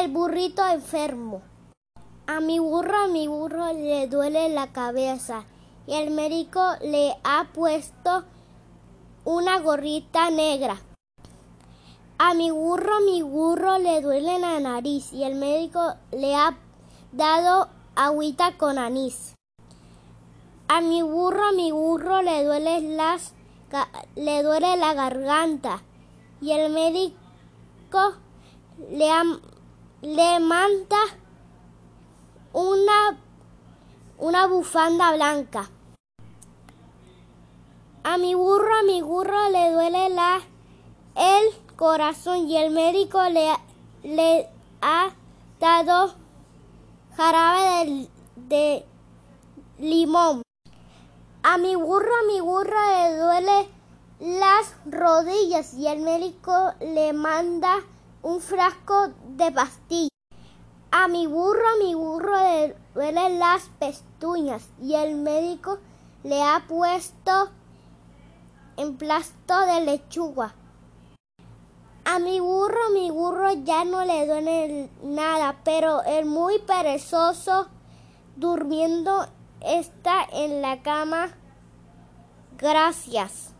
El burrito enfermo. A mi burro, a mi burro le duele la cabeza y el médico le ha puesto una gorrita negra. A mi burro, mi burro le duele la nariz y el médico le ha dado agüita con anís. A mi burro, mi burro le duele las le duele la garganta y el médico le, le manda una, una bufanda blanca. A mi burro, a mi burro le duele la, el corazón y el médico le, le ha dado jarabe de, limón. A mi burro, a mi burro le duele las rodillas y el médico le manda un frasco de pastillas. A mi burro, a mi burro le duelen las pestuñas y el médico le ha puesto emplasto de lechuga. A mi burro, mi burro ya no le duele nada, pero el muy perezoso durmiendo está en la cama. Gracias.